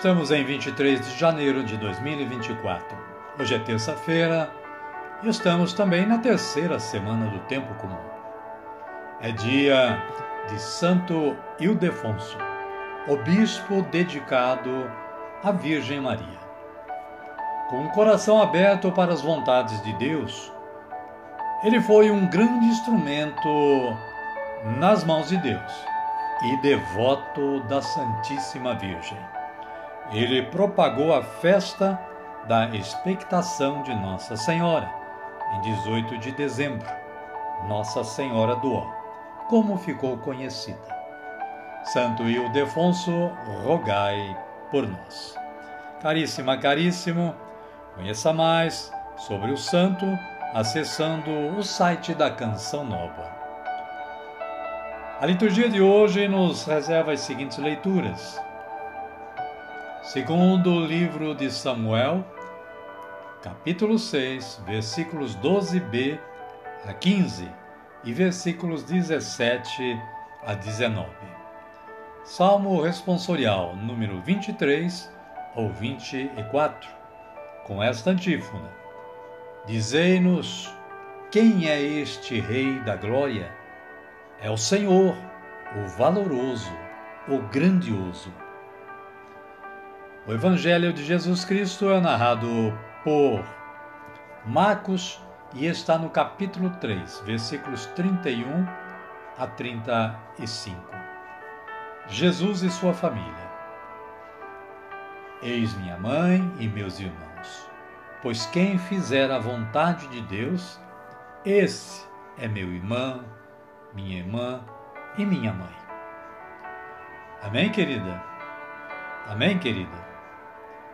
Estamos em 23 de janeiro de 2024. Hoje é terça-feira e estamos também na terceira semana do tempo comum. É dia de Santo Ildefonso, o bispo dedicado à Virgem Maria. Com o coração aberto para as vontades de Deus, ele foi um grande instrumento nas mãos de Deus e devoto da Santíssima Virgem ele propagou a festa da expectação de Nossa Senhora, em 18 de dezembro, Nossa Senhora do Ó, como ficou conhecida. Santo Ildefonso, rogai por nós. Caríssima, caríssimo, conheça mais sobre o santo acessando o site da Canção Nova. A liturgia de hoje nos reserva as seguintes leituras. Segundo o livro de Samuel, capítulo 6, versículos 12b a 15 e versículos 17 a 19. Salmo responsorial número 23 ou 24, com esta antífona: Dizei-nos quem é este Rei da Glória? É o Senhor, o valoroso, o grandioso o Evangelho de Jesus Cristo é narrado por Marcos e está no capítulo 3, versículos 31 a 35. Jesus e sua família. Eis minha mãe e meus irmãos, pois quem fizer a vontade de Deus, esse é meu irmão, minha irmã e minha mãe. Amém, querida? Amém, querida?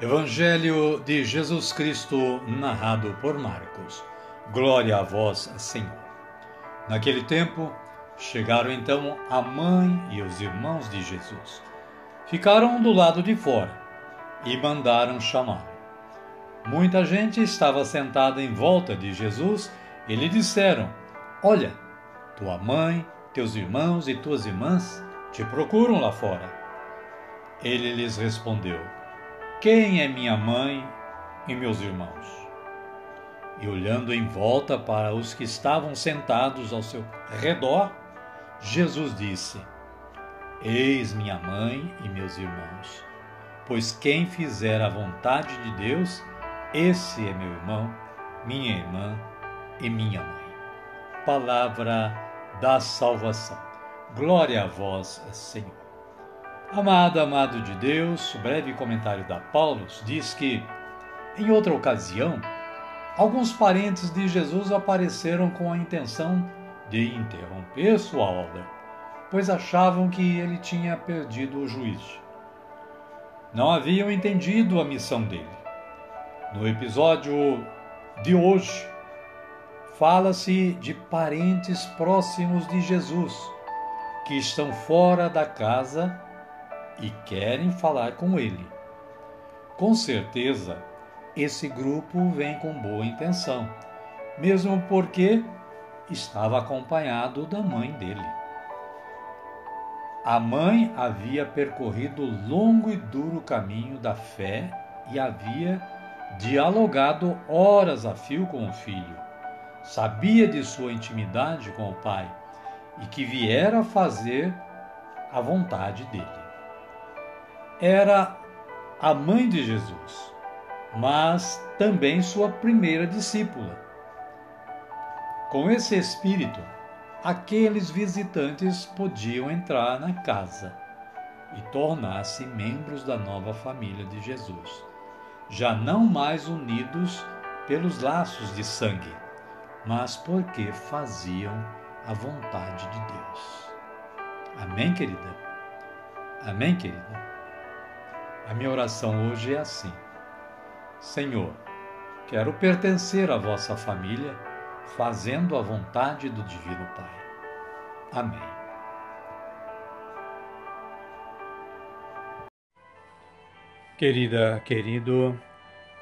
Evangelho de Jesus Cristo, narrado por Marcos. Glória a vós, Senhor. Naquele tempo, chegaram então a mãe e os irmãos de Jesus. Ficaram do lado de fora e mandaram chamá-lo. Muita gente estava sentada em volta de Jesus e lhe disseram: Olha, tua mãe, teus irmãos e tuas irmãs te procuram lá fora. Ele lhes respondeu: quem é minha mãe e meus irmãos? E olhando em volta para os que estavam sentados ao seu redor, Jesus disse: Eis minha mãe e meus irmãos. Pois quem fizer a vontade de Deus, esse é meu irmão, minha irmã e minha mãe. Palavra da salvação. Glória a vós, Senhor. Amado, amado de Deus, o breve comentário da Paulo diz que, em outra ocasião, alguns parentes de Jesus apareceram com a intenção de interromper sua obra, pois achavam que ele tinha perdido o juízo. Não haviam entendido a missão dele. No episódio de hoje, fala-se de parentes próximos de Jesus que estão fora da casa e querem falar com ele. Com certeza, esse grupo vem com boa intenção, mesmo porque estava acompanhado da mãe dele. A mãe havia percorrido o longo e duro caminho da fé e havia dialogado horas a fio com o filho. Sabia de sua intimidade com o pai e que viera fazer a vontade dele era a mãe de Jesus, mas também sua primeira discípula. Com esse espírito, aqueles visitantes podiam entrar na casa e tornar-se membros da nova família de Jesus, já não mais unidos pelos laços de sangue, mas porque faziam a vontade de Deus. Amém, querida? Amém, querida? A minha oração hoje é assim: Senhor, quero pertencer à vossa família, fazendo a vontade do Divino Pai. Amém. Querida, querido,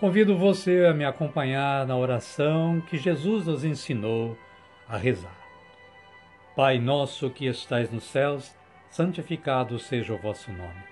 convido você a me acompanhar na oração que Jesus nos ensinou a rezar. Pai nosso que estais nos céus, santificado seja o vosso nome.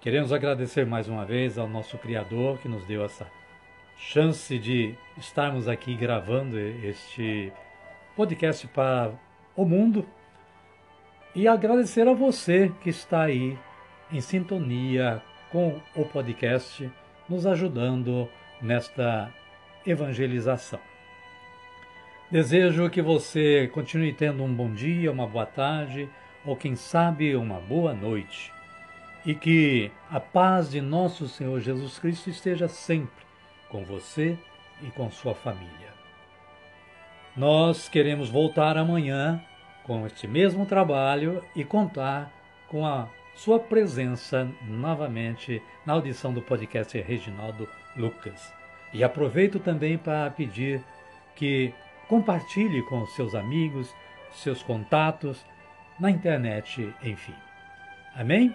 Queremos agradecer mais uma vez ao nosso Criador que nos deu essa chance de estarmos aqui gravando este podcast para o mundo e agradecer a você que está aí em sintonia com o podcast, nos ajudando nesta evangelização. Desejo que você continue tendo um bom dia, uma boa tarde ou, quem sabe, uma boa noite e que a paz de nosso Senhor Jesus Cristo esteja sempre com você e com sua família. Nós queremos voltar amanhã com este mesmo trabalho e contar com a sua presença novamente na audição do podcast Reginaldo Lucas. E aproveito também para pedir que compartilhe com seus amigos, seus contatos, na internet, enfim. Amém?